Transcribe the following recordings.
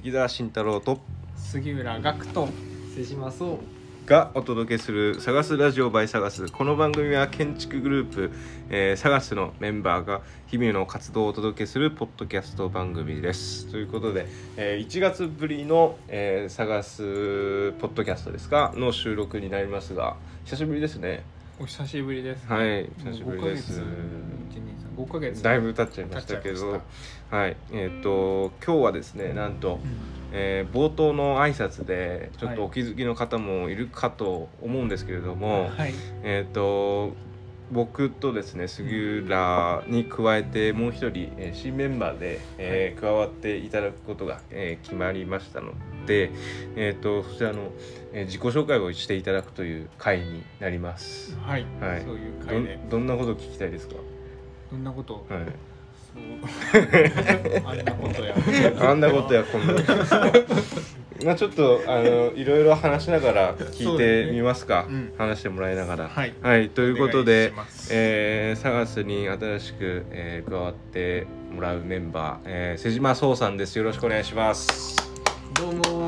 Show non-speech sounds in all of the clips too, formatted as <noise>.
関田慎太郎と杉浦学と瀬島そうがお届けする「サガスラジオ by サガス」この番組は建築グループ、えー、サガスのメンバーが日々の活動をお届けするポッドキャスト番組です。ということで、えー、1月ぶりの、えー、サガスポッドキャストですか。の収録になりますが久しぶりですね。お久しぶりです。はい久しぶりです5ヶ月。だいぶ経っちゃいましたけど。はい。えっ、ー、と今日はですねなんと、うん。えー、冒頭の挨拶でちょっとお気づきの方もいるかと思うんですけれども、はい、えっ、ー、と僕とですね杉浦に加えてもう一人、えー、新メンバーで、えー、加わっていただくことが、えー、決まりましたので、えーと、そちらの、えー、自己紹介をしていただくという回になります。はい、はい、そういう回で。どんなこと聞きたいですか？どんなこと、はい。あんなことや。<laughs> あんなことやこんなまあちょっとあのいろいろ話しながら聞いてみますか、ね。うん、話してもらいながら。はい、はい、ということで、えー、サガスに新しく、えー、加わってもらうメンバー、えー、瀬島壮さんです。よろしくお願いします。どうも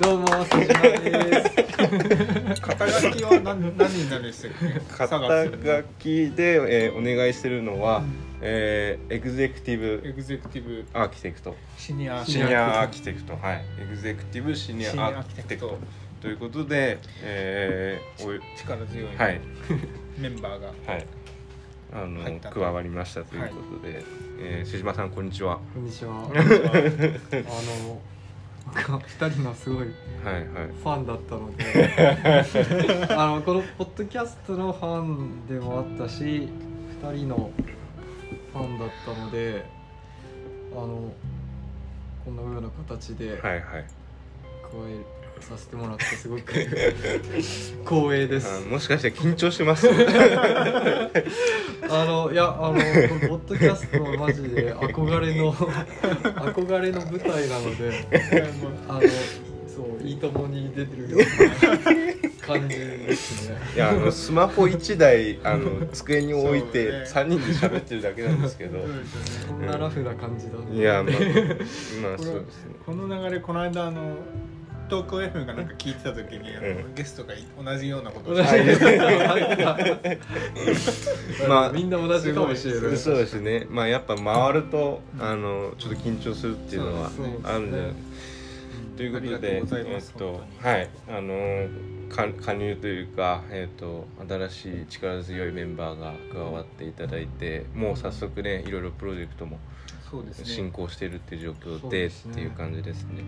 どうも瀬島です。肩書きは何何になるんですか？肩書きで、えー、お願いしてるのは、うん。えー、エグゼクティブエグゼクティブアーキテクトシニアシニアアーキテクトはい。エグゼクティブシニアアーキテクトということで、えー、お力強い、はい、<laughs> メンバーが。はい。あの加わりましたということで、はい、えー、瀬島さんこんにちは。こんにちは。<laughs> あの二人のすごいファンだったので、はいはい、あのこのポッドキャストのファンでもあったし二人のファンだったのであのこのような形で加えさせてもらってすごく <laughs> 光栄です。もしかして緊張してます？<laughs> あのいやあのポッドキャストはマジで憧れの <laughs> 憧れの舞台なのであのそういいともに出てるような感じですね。いやあのスマホ1台あの机に置いて3人で喋ってるだけなんですけど。そんなラフな感じだ、ね、いやまあ、まあ、そうですね。この流れこの間あの東京 FM がなんか聞いてた時に、うん、ゲストが同じようなことをしてまあみんな同じかもしれない。そうですね。まあやっぱ回るとあのちょっと緊張するっていうのはあるんじゃないということで、えっと、はい、あの加入というか、えっと、新しい力強いメンバーが加わっていただいて、もう早速ね、いろいろプロジェクトも進行しているっていう状況でっていう感じですね。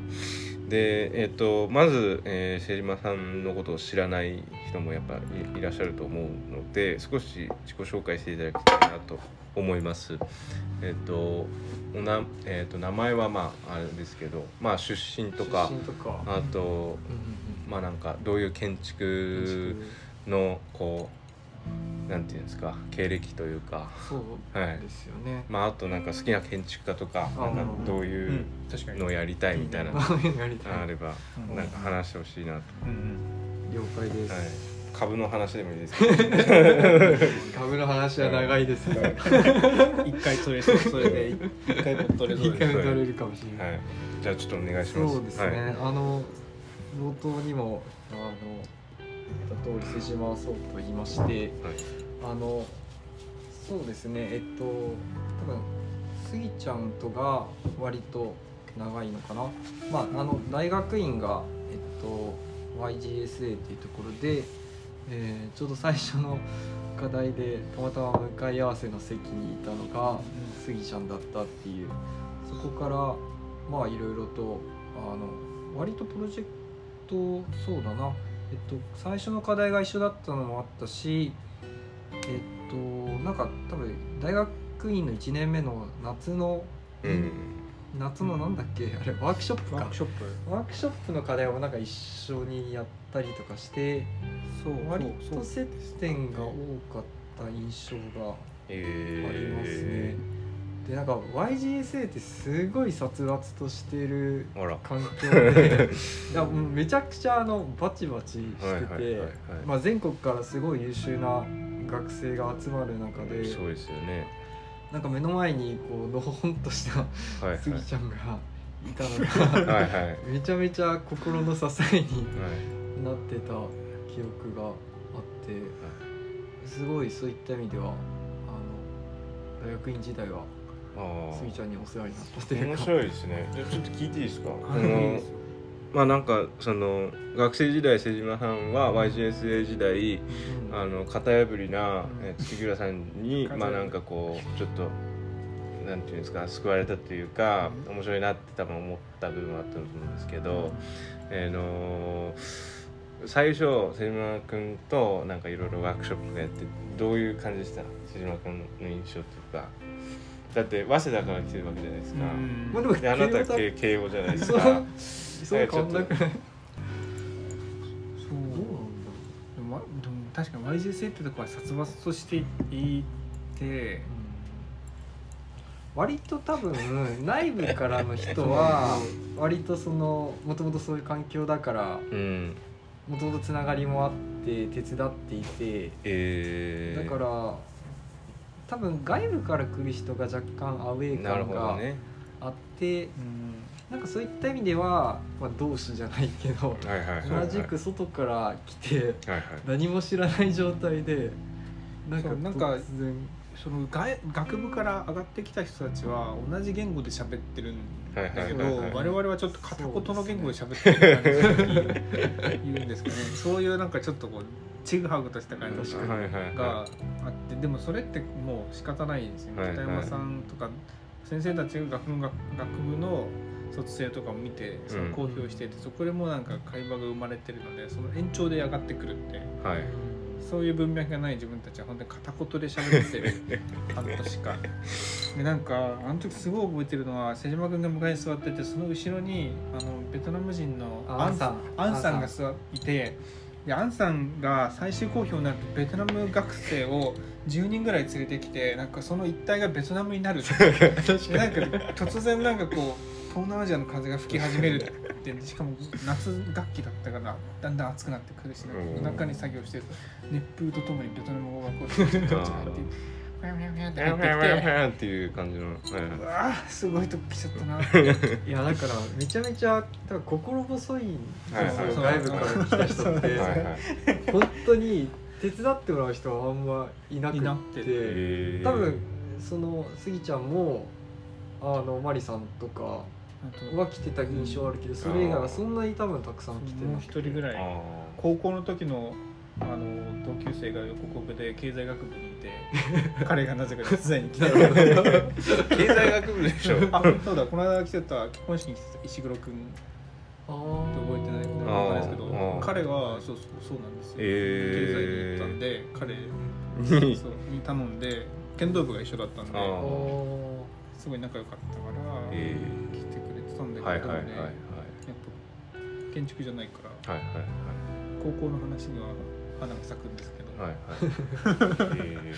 で、えっと、まず、えー、瀬島さんのことを知らない人もやっぱいらっしゃると思うので、少し自己紹介していただきたいなと思います。えっとおな、えっと名前はまああれですけど、まあ出身とかあと、まあなんかどういう建築のこうなんていうんですか経歴というか。そうですよね、まああとなんか好きな建築家とかなんかどういうのをやりたいみたいな。のがあればなんか話してほしいなと、了解です、はい。株の話でもいいです。か <laughs> 株の話は長いですが <laughs> 一回それそれで。一回も取れ一回も取れるかもしれない、はい、じゃあちょっとお願いします。そうですね、はい、あの冒頭にもあの言った通り瀬島そうと言いまして、はい、あのそうですねえっと多分スギちゃんとが割と長いのかな。まああの大学院がえっと YGSA っていうところでえー、ちょうど最初の課題でたまたま向かい合わせの席にいたのがスギちゃんだったっていう。そこからまあいろいろとあの割とプロジェクトそうだなえっと最初の課題が一緒だったのもあったしえっとなんか多分大学院の1年目の夏の、うん。夏のなんだっけあれワークショップか。ワークショップ。ワークショップの課題をなんか一緒にやったりとかしてそう割と接点が多かった印象がありますね、えー、でなんか YGSA ってすごい殺伐としてる環境で <laughs> めちゃくちゃあのバチバチしてて、まあ、全国からすごい優秀な学生が集まる中でそうですよね。なんか目の前にこうのほほんとしたスギちゃんがいたのが <laughs> はい、はい、めちゃめちゃ心の支えになってた記憶があって、すごいそういった意味ではあの大学院時代はスギちゃんにお世話になったというか。面白いですね。じゃちょっと聞いていいですか、はい、まあなんかその学生時代瀬島さん。は YGSA 時代、うん、あの型破りな、え月倉さんに、まあなんかこうちょっとなんていうんですか救われたというか、面白いなって多分思った部分はあったと思うんですけど、えー、の最初瀬島君となんかいろいろワークショップやってどういう感じでした？瀬島君の印象というかだって早稲田から来てるわけじゃないですか、まあ、でもあなたは慶応じゃないですか。そう。変わんなく。ないそうでも確かに YGSA ってとこは殺伐としていて、割と多分 <laughs> 内部からの人は割とそのもともとそういう環境だからもともとつながりもあって手伝っていて、えー、だから多分外部から来る人が若干アウェー感があって、ね、なんかそういった意味では、まあ、同志じゃないけど、同じく外から来て、何も知らない状態でなんかなんかその外学部から上がってきた人たちは同じ言語で喋ってるんだけど我々はちょっと片言の言語で喋ってる感じに言うんですかね。そういうなんかちょっとこうちぐはぐとした感じがあってでもそれってもう仕方ないですよね、北山さんとか先生たちが学部学部の卒生とかを見てその公表していて、そこでもなんか会話が生まれてるのでその延長で上がってくるって、はい、そういう文脈がない自分たちは本当に片言で喋ってる <laughs> 半年間。でなんかあの時すごい覚えてるのは瀬島君が迎えに座っててその後ろにあのベトナム人のアンさん。アンさんが座っていてでアンさんが最終公表になるとベトナム学生を10人ぐらい連れてきてなんかその一帯がベトナムになるって。<laughs> なんか突然なんかこう東南アジアの風が吹き始めるってしかも夏楽器だったからだんだん暑くなってくるし、夜中に作業してると熱風とともにベトナム語がこう <laughs> 入ってファンファンファンって入ってきて。ファンっていう感じの、うわすごいとこ来ちゃったな。いやだからめちゃめちゃ多分心細いんですよ、外部から来た人って、本当に手伝ってもらう人はあんまいなくて。多分そのスギちゃんもあのマリさんとかは来てた印象あるけどそれ以外はそんなに多分たくさん来てな一人ぐらい。高校の時のあの同級生が横国で経済学部にいて。<laughs> 彼がなぜか手伝いに来た経済学部でしょ。あそうだこの間来てた結婚式に来てた石黒君って覚えてないか分かんないですけど彼はそうそうそうなんですよ、えー、経済に行ったんで彼に。そうに頼んで剣道部が一緒だったんですごい仲良かったから、えー。たんだけど、はいはいはいはい、やっぱ建築じゃないから、はいはいはい、高校の話には花が咲くんですけど、はいはい。え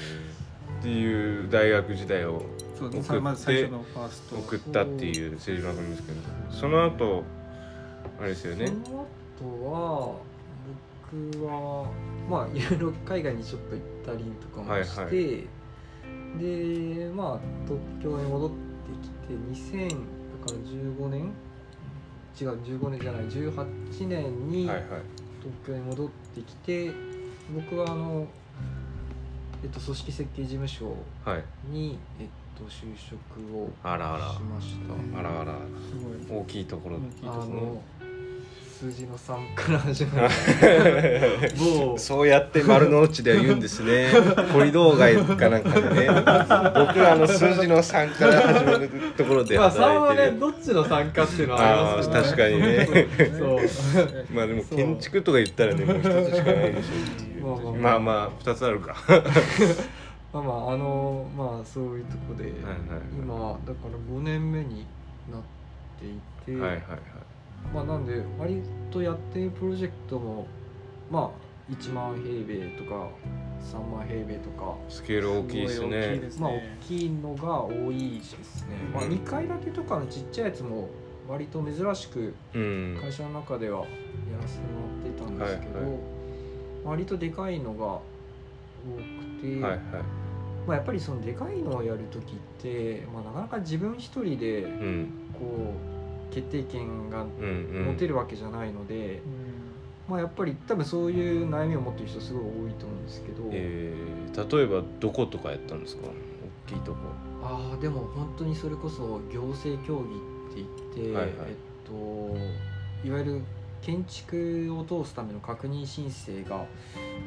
ー、っていう大学時代を送ってまず最初のファースト。送ったっていう政治番組ですけどその後あれですよね。その後は僕はまあいろいろ海外にちょっと行ったりとかもして、はいはい、でまあ東京に戻ってきて2000から15年？違う15年じゃない18年に東京に戻ってきて、はいはい、僕はあの、えっと、組織設計事務所に、はい、えっと、就職をしました。あらあら。すごい。大きいところ。あの数字の3から始まる。<laughs> もう。そうやって丸の内では言うんですね。<laughs> コリドー街かなんかでね。僕はあの数字の3から始まるところで働いてる、まあ、3はねどっちの3かっていうのはありますね。確かにね。そう。<laughs> まあでも建築とか言ったらねもう一つしかないでしょうまあまあ、まあ、2つあるか。<laughs> まあまああのまあそういうとこで、はいはいはい、今だから5年目になっていて、はいはいはい。まあ、なんで割とやってるプロジェクトもまあ1万平米とか3万平米とかスケール大きいですね。まあ大きいのが多いですね、まあ、2階建てとかのちっちゃいやつも割と珍しく会社の中ではやらせてもらってたんですけど、はいはい、割とでかいのが多くて、はいはい。まあ、やっぱりそのでかいのをやる時って、まあ、なかなか自分一人でこう、決定権が持てるわけじゃないので、まあ、やっぱり多分そういう悩みを持ってる人すごい多いと思うんですけど、えー、例えばどことかやったんですか？大きいとこ。ああでも本当にそれこそ行政協議って言って、はいはい、えっといわゆる建築を通すための確認申請が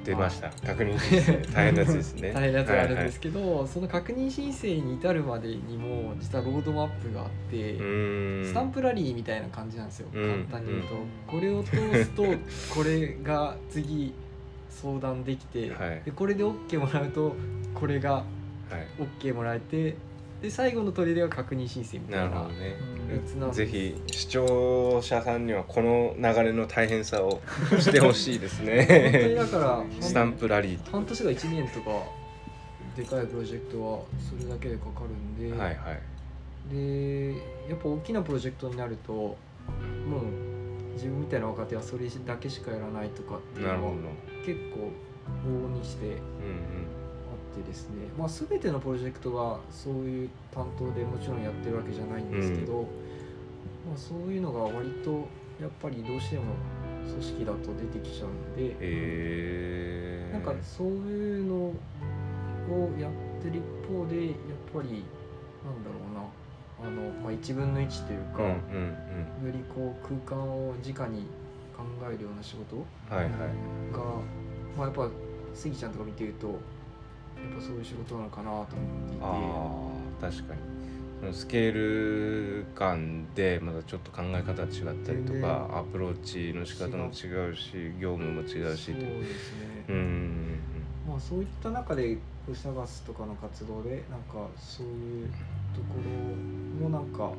出ました。確認申請。大変なやつですね。<laughs> 大変なやつがあるんですけど、はいはい、その確認申請に至るまでにも実はロードマップがあってスタンプラリーみたいな感じなんですよ。簡単に言うと、これを通すと <laughs> これが次相談できて、はい、でこれで OK もらうとこれが OK もらえてで最後の砦は確認申請みたいな。なるほどね、うん、ぜひ視聴者さんにはこの流れの大変さをしてほしいですね。本当にだから <laughs> スタンプラリー。半年が1年とかでかいプロジェクトはそれだけでかかるんで、はいはい、でやっぱ大きなプロジェクトになるともう自分みたいな若手はそれだけしかやらないとかっていうのは結構往々にして、うんうんってですね、まあ、全てのプロジェクトがそういう担当でもちろんやってるわけじゃないんですけど、うん、まあ、そういうのが割とやっぱりどうしても組織だと出てきちゃうんで、えー、なんかそういうのをやってる一方でやっぱりなんだろうなあの、まあ、1分の1というか、うんうんうん、よりこう空間を直に考えるような仕事が、はいはい、まあ、やっぱスギちゃんとか見てるとやっぱそういう仕事なのかなと思っていて。あ確かに。そのスケール感でまだちょっと考え方違ったりとかアプローチの仕方も違うし業務も違うしそう。ですねうん。まあそういった中でウサガスとかの活動でなんかそういうところもなんか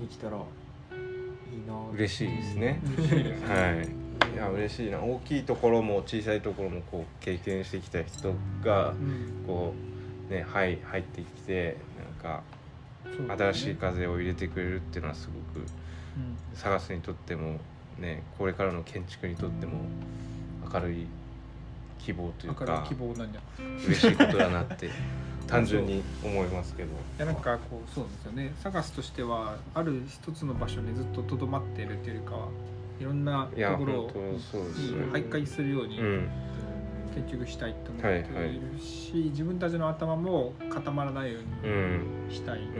できたらいいな嬉しいですね。<laughs> はいいや嬉しいな。大きいところも小さいところもこう経験してきた人がこうね入入ってきてなんか新しい風を入れてくれるっていうのはすごく探すにとってもねこれからの建築にとっても明るい希望というか嬉しいことだなって <laughs> 単純に思いますけど。いやなんかこうそうですよね。探すとしてはある一つの場所にずっととどまっているというよりかはいろんなところに徘徊するように建築したいと思っているし、自分たちの頭も固まらないようにしたいって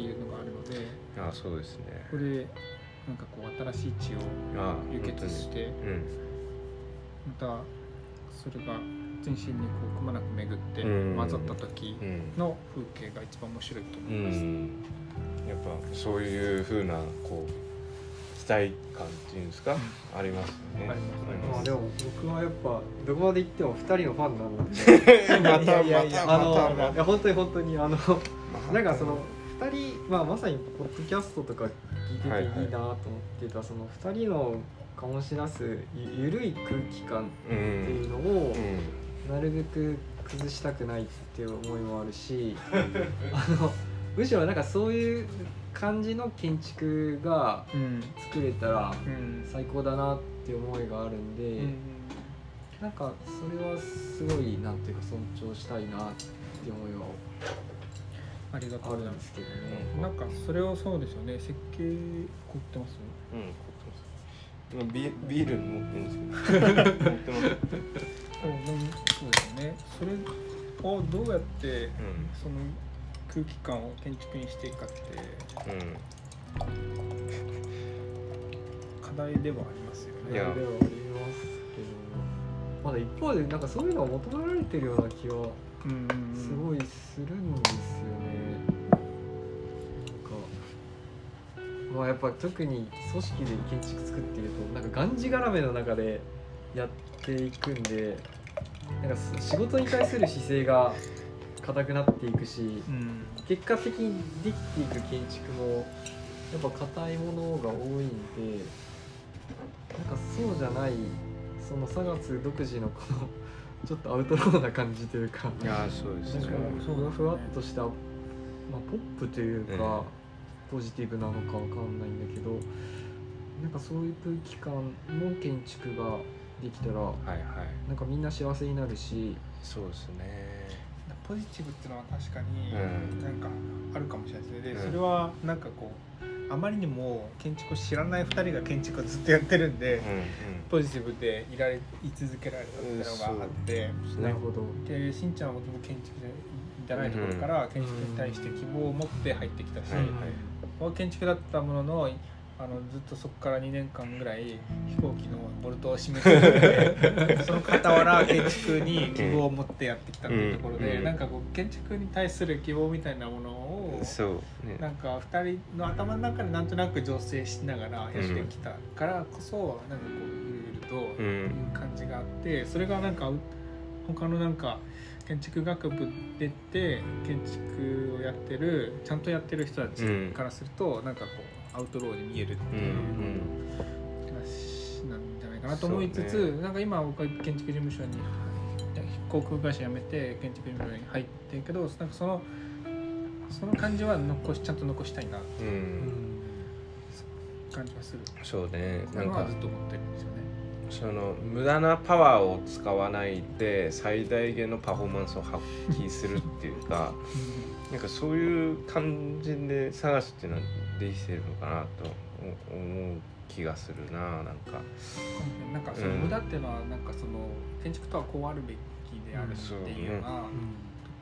いうのがあるので、あそうですね。これなんかこう新しい地を輸血してまたそれが全身にこうくまなく巡って混ざった時の風景が一番面白いと思います。やっぱそういうふうなこう待感っていうんですか、うん、ありますよね。ありまあでも僕はやっぱどこまで行っても二人のファンなんで。<laughs> またいやいやあのいや本当に本当にあのなんかその二人まあまさにポッドキャストとか聞いてていいなと思ってた、その二人の醸し出すゆゆるい空気感っていうのを、なるべく崩したくないっていう思いもあるし、あのむしろなんかそういう感じの建築が作れたら最高だなって思いがあるんで、うん、なんかそれはすごいなんていうか尊重したいなって思いはありがとうございます。けどね。なんかそれをそうですよね。設計凝ってます？うん凝ってます。ビビール持ってるんですけど。<laughs> 持ってます。そうですよね。それをどうやって、うん、その空気感を建築にしていくかって、うん、課題ではありますよね。いやではありますけどまだ一方でなんかそういうのを求められてるような気はすごいするんですよね。なんかまあやっぱ特に組織で建築作っているとなんかがんじがらめの中でやっていくんでなんか仕事に対する姿勢が硬くなっていくし、うん、結果的にできていく建築もやっぱ硬いものが多いんでなんかそうじゃないそのサガツ独自のこの <laughs> ちょっとアウトローな感じというかいやそうですね。ふわふわっとした、まあ、ポップというか、ポジティブなのかわかんないんだけどなんかそういう空気感の建築ができたら、はいはい、なんかみんな幸せになるしそうですねポジティブっていうのは確かになんかあるかもしれないですね、でそれはなんかこうあまりにも建築を知らない2人が建築をずっとやってるんで、うんうん、ポジティブでいられい続けられたっていうのがあって、なるほど。でしんちゃんはもともと建築じゃないところから建築に対して希望を持って入ってきたし、うん、建築だったもののあのずっとそこから2年間ぐらい飛行機のボルトを締めてて <laughs> その傍ら建築に希望を持ってやってきたっていうところで、うん、なんかこう建築に対する希望みたいなものをそう、ね、なんか2人の頭の中でなんとなく醸成しながらやってきたからこそ、なんかこういろいろという感じがあってそれがなんか他のなんか建築学部出て建築をやってるちゃんとやってる人たちからすると、うん、なんかこうアウトローに見えるっていう話なんじゃないかなと思いつつ、ね、なんか今僕は建築事務所に航空会社辞めて建築事務所に入ってるけどなんかそのその感じは残しちゃんと残したいなっていう感じがする。そうねなんか。ずっと思ってるんですよね。その無駄なパワーを使わないで最大限のパフォーマンスを発揮するっていうか <laughs> なんかそういう感じで探すっていうのはできてるのかなと思う気がするななんか。なんかその無駄っていうのはなんかその建築とはこうあるべきであるっていうようなと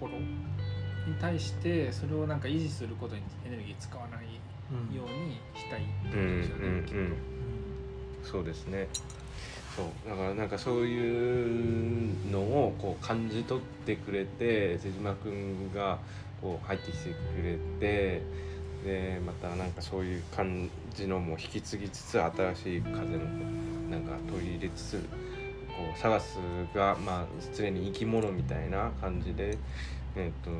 ころに対してそれをなんか維持することにエネルギー使わないようにしたいってことですよね。そうですね。そうだからなんかそういうのをこう感じ取ってくれて瀬島君がこう入ってきてくれてでまたなんかそういう感じのも引き継ぎつつ新しい風もなんか取り入れつつこうサガスがまあ常に生き物みたいな感じでえっ、と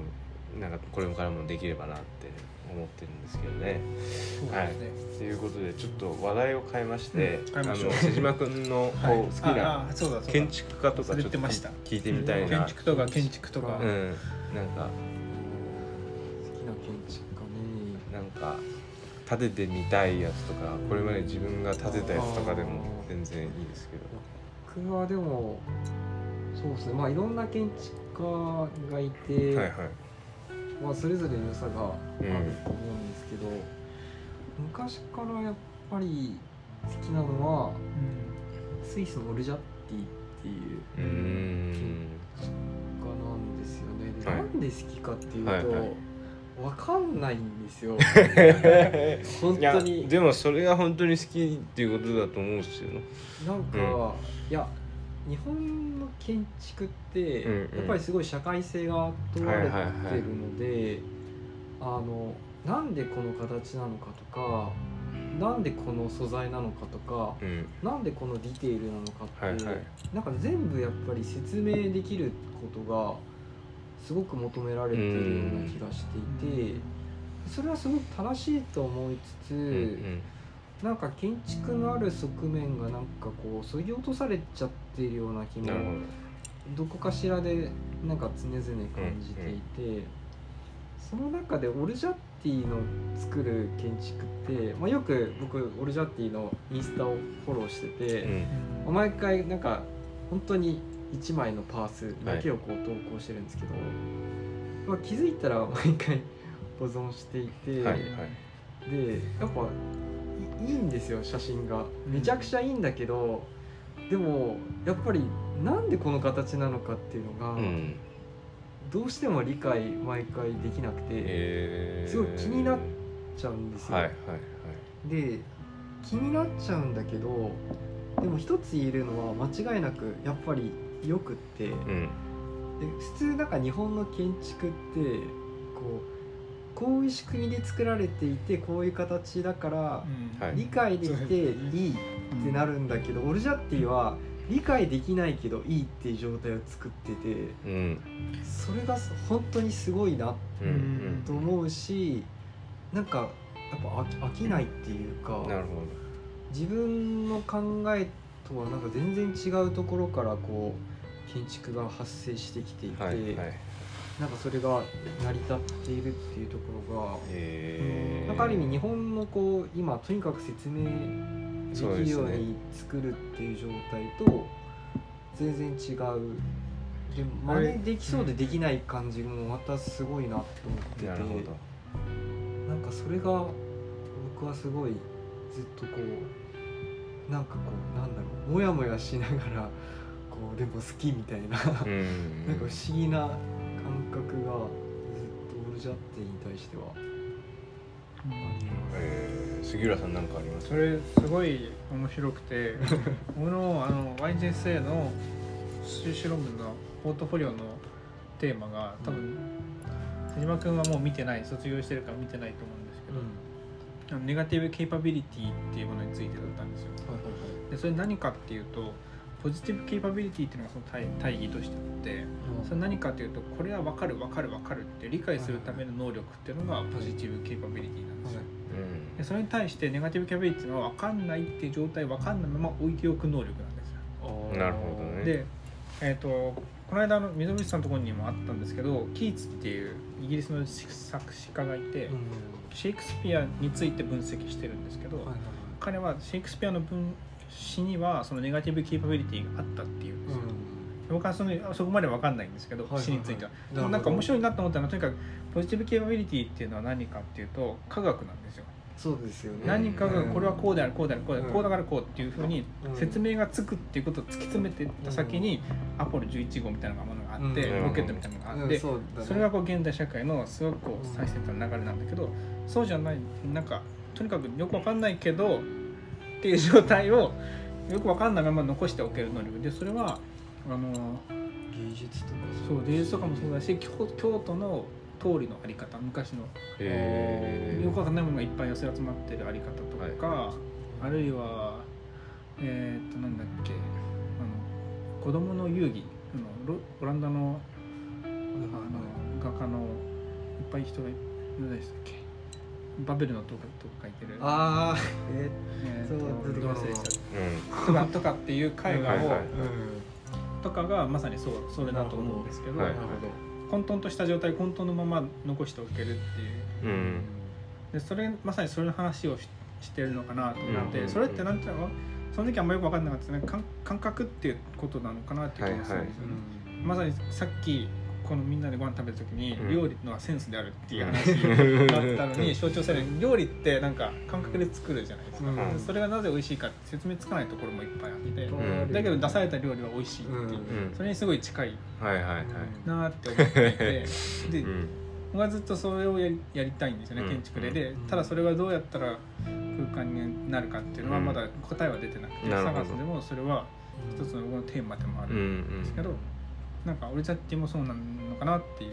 なんかこれからもできればなって思ってるんですけどね。ねはい。ということでちょっと話題を変えまして、うん、あの瀬島君の <laughs> こう好きな建築家とかちょっと聞いてみたいな。建築とか建築とか。うん。なんかか立ててみたいやつとかこれまで自分が立てたやつとかでも全然いいですけど。僕はでもそうですね。まあいろんな建築家がいて、はいはい。まあ、それぞれの良さがあると思うんですけど、うん、昔からやっぱり好きなのは、うん、スイスのオルジャッティっていう建築家なんですよね。で、はい、なんで好きかっていうと、はいはいわかんないんですよ。<laughs> 本当に。でもそれが本当に好きっていうことだと思うんですよ。なんか、うん、いや日本の建築って、やっぱりすごい社会性が問われてるので、あのなんでこの形なのかとかなんでこの素材なのかとか、うん、なんでこのディテールなのかって、はいはい、なんか全部やっぱり説明できることがすごく求められているような気がしていて、それはすごく正しいと思いつつ、なんか建築のある側面がなんかこうそぎ落とされちゃっているような気もど。こかしらでなんか常々感じていて、その中でオルジャッティの作る建築って、まあ、よく僕オルジャッティのインスタをフォローしてて、うん、毎回なんか本当に1枚のパースだけをこう投稿してるんですけど、はい、まあ、気づいたら毎回保存していて、はいはい、でやっぱいいんですよ写真が。めちゃくちゃいいんだけど、でもやっぱりなんでこの形なのかっていうのが、うん、どうしても理解毎回できなくて、すごい気になっちゃうんですよ。はいはいはい、で気になっちゃうんだけどでも一つ言えるのは間違いなくやっぱりよくって、うん、で普通なんか日本の建築ってこうこういう仕組みで作られていてこういう形だから、理解できていいってなるんだけど、オルジャッティは理解できないけどいいっていう状態を作ってて、うん、それが本当にすごいなと思うし、うん、なんかやっぱ飽きないっていうか自分の考えとはなんか全然違うところからこう建築が発生してきていて、はいはい、なんかそれが成り立っているっていうところが、えー、なんかある意味日本のこう今とにかく説明できるように作るっていう状態と全然違う。で真似できそうでできない感じもまたすごいなと思ってて、なんかそれが僕はすごいずっとこうなんかこうなんだろうモヤモヤしながらこうでも好きみたいななんか不思議な感覚がずっとオルジャッテに対しては。あります。えー、杉浦さん何かあります？それすごい面白くて <laughs> 僕のあの YJSA の修士論文のポートフォリオのテーマが多分、瀬島君はもう見てない卒業してるから見てないと思うんですけど、うん、ネガティブケイパビリティっていうものについてだったんですよ。はいはいはい、でそれ何かっていうとポジティブケイパビリティっていうのがその大大義としてあって、うん、それ何かっていうとこれは分かる分かる分かるって理解するための能力っていうのがポジティブケイパビリティなん。ですよ。でそれに対してネガティブケイパビリティっていうのは分かんないっていう状態分かんないまま置いておく能力なんですよ。なるほどね。でえーと、この間の溝口さんのところにもあったんですけどキーツっていうイギリスの作詞家がいて、うん、シェイクスピアについて分析してるんですけど、はいはいはい、彼はシェイクスピアの文詩にはそのネガティブキーパビリティがあったっていうんですよ。うん、僕はそのそこまで分かんないんですけど、はいはいはい、詩については。でもなんか面白いなと思ったのはとにかくポジティブキーパビリティっていうのは何かっていうと科学なんですよ。そうですよね。何かがこれはこうであるこうであるこうである、こうだからこうっていうふうに説明がつくっていうことを突き詰めていった先に、アポロ11号みたいなものがあって、ロケットみたいなのがあって、それがこう現代社会のすごくこう最先端の流れなんだけどそうじゃないなんかとにかくよくわかんないけどっていう状態をよくわかんないまま残しておける能力。でそれはあの芸術とかそう芸術とかもそうだし京京都の通りのあり方昔の。よくわかんないものがいっぱい寄せ集まってるあり方とか、はい、あるいはえー、っとなんだっけあの子供の遊戯あのオランダのあの画家のいっぱい人が何でしたっけバベルのとかとか書いてる。ああえー、えー、と忘れちゃった、とかとかっていう絵画を、とかがまさにそうそれだと思うんですけど、なるほど混沌とした状態混沌のまま残しておけるっていう、うん、でそれまさにそれの話をししてるのかなと思って、うん、それって何ていうの？その時あんまよく分かんなかったですね。感覚っていうことなのかなっていう気がするんですよね、まさにさっきこのみんなでご飯食べた時に料理のはセンスであるっていう話だったのに <laughs> 象徴される。料理ってなんか感覚で作るじゃないですか、うん、それがなぜ美味しいかって説明つかないところもいっぱいあって、うん、だけど出された料理は美味しいっていう、うん、それにすごい近いなって思っていてで僕はずっとそれをやりたいんですよね建築で。でただそれがどうやったら空間になるかっていうのはまだ答えは出てなくて、探すでもそれは一つの僕のテーマでもあるんですけど。なんか俺たちもそうなのかなっていう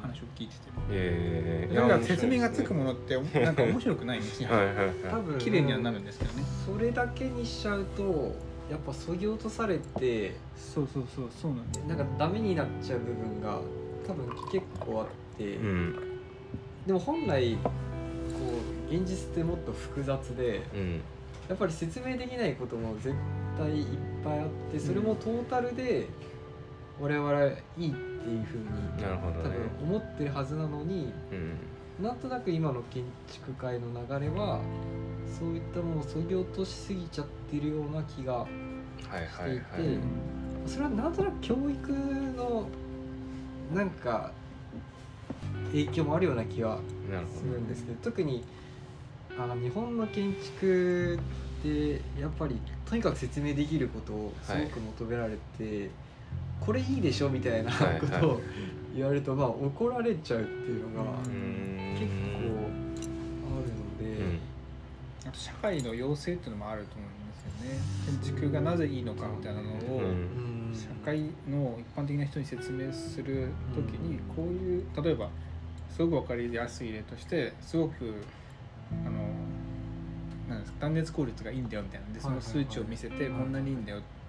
話を聞いてて、えー、だから説明がつくものって <laughs> なんか面白くないんですよはい、多分綺麗にはなるんですけどね。それだけにしちゃうとやっぱそぎ落とされてそうそうそうそうなんでなんかダメになっちゃう部分が多分結構あって、うん、でも本来こう現実ってもっと複雑で、うん、やっぱり説明できないことも絶対いっぱいあってそれもトータルで、我々いいっていうふうになるほど、ね、多分思ってるはずなのに、うん、なんとなく今の建築界の流れはそういったものをそぎ落としすぎちゃってるような気がしていて、それはなんとなく教育のなんか影響もあるような気はするんですけど特にあ日本の建築ってやっぱりとにかく説明できることをすごく求められて。はいこれいいでしょみたいなことを言われると、まあ怒られちゃうっていうのが結構あるので、うん、あと社会の要請っていうのもあると思うんですよね。建築がなぜいいのかみたいなのを、社会の一般的な人に説明する時にこういう例えばすごく分かりやすい例としてすごくあのなんですか断熱効率がいいんだよみたいな。でその数値を見せてこんなにいいんだよって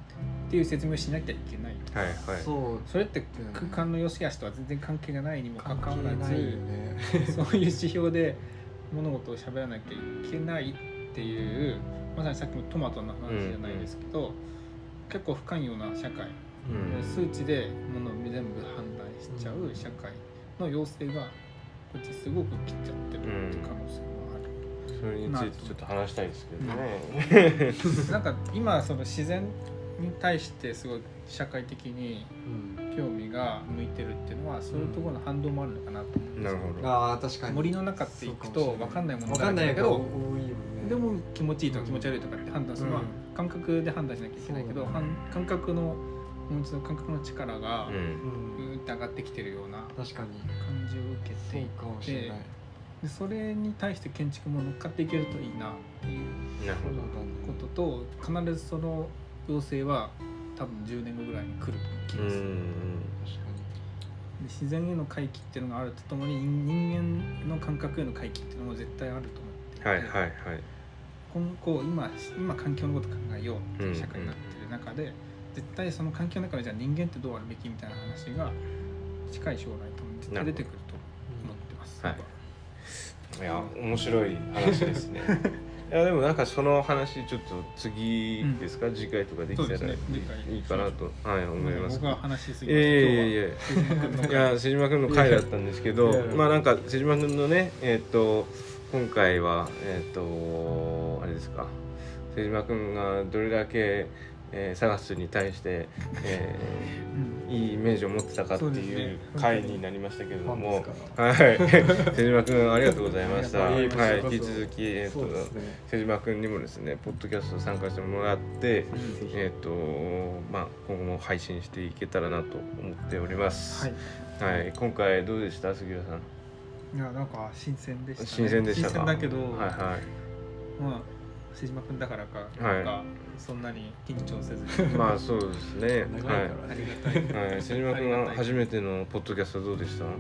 っていう説明をしなきゃいけない、はいはい、そう。それって空間の良し悪しとは全然関係がないにもかかわらず、ね、そういう指標で物事を喋らなきゃいけないっていうまさにさっきのトマトの話じゃないですけど、うんうん、結構不寛容な社会、うん、数値で物を全部判断しちゃう社会の要請がこっちすごく切っちゃってるって可能性もある。それについてちょっと話したいですけどね。なんか今その自然に対してすごい社会的に興味が向いてるっていうのは、そういうところの反動もあるのかなと思うんですよ、うん、あ確かに。森の中っていくと分かんないものだらけだけどでも気持ちいいとか気持ち悪いとかって判断するのは感覚で判断しなきゃいけないけど、感覚のもう一度感覚の力がうん。って上がってきてるような感じを受けていてでそれに対して建築も乗っかっていけるといいなっていうことと必ずその要請は多分10年後ぐらいに来る気がする。自然への回帰っていうのがあるとともに人間の感覚への回帰っていうのも絶対あると思っていて、はいはいはい、今後今今環境のこと考えようっていう社会になってる中で、うんうん、絶対その環境の中でじゃあ人間ってどうあるべきみたいな話が近い将来とも絶対出てくると思ってます。はい。いや面白い話ですね <laughs> いやでもなんかその話ちょっと次ですか、うん、次回とかできたらいい,、かなと、はい、思います。僕は話しすぎました。いやいやいや。いや瀬島君の回だったんですけどまあなんか瀬島君のねえっ、ー、と今回はえっ、ー、とあれですか。瀬島君がどれだけえー、サガスに対して、えー、いいイメージを持ってたかっていう回になりましたけれども、はい。<laughs> 瀬島君ありがとうございました。はい、引き続きえっ、ー、と、瀬島君にもですねポッドキャスト参加してもらって、えっ、ー、とまあ今後も配信していけたらなと思っております。はい、はい、今回どうでした？杉浦さん。いやなんか新鮮でした、ね、新鮮でした新鮮だけど、はいはい。まあ瀬島君だからか、なんかそんなに緊張せず。にまあそうですね。はい、はい、瀬島君は初めてのポッドキャストどうでした？あの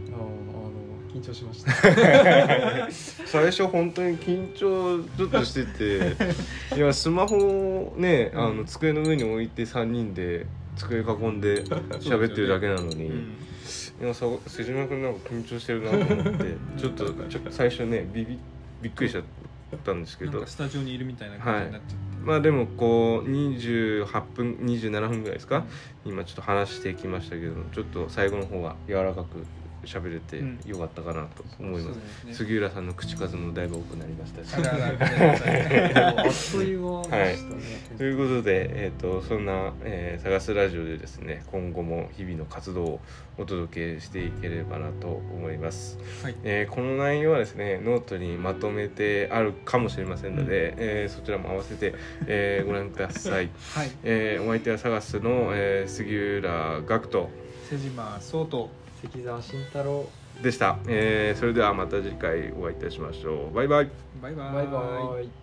緊張しました。<laughs> 最初本当に緊張ちょっとしてて <laughs> いやスマホをねあの机の上に置いて3人で机囲んで喋ってるだけなのに、ね。うん、いや瀬島君なんか緊張してるなと思って <laughs> ちょっとちょっと最初ねビビびっくりしちゃったんですけど。スタジオにいるみたいな感じになっちゃって、はいまあでもこう28分27分ぐらいですか、今ちょっと話してきましたけどちょっと最後の方は柔らかく。喋れてよかったかなと思います。うんね、杉浦さんの口数もだいぶ多くなりました。し <laughs> あっという間でしたね、はい、ということで、えーと、そんな、えー「探すラジオ」でですね今後も日々の活動をお届けしていければなと思います、はい、えー、この内容はですねノートにまとめてあるかもしれませんので、うん、えー、そちらも合わせて、えー、ご覧ください、はい。えー、お相手は探すの、えー、杉浦学と瀬島壮と関澤慎太郎。でした、えー、それではまた次回お会いいたしましょう。バイバイ。バイバイ。バイバイ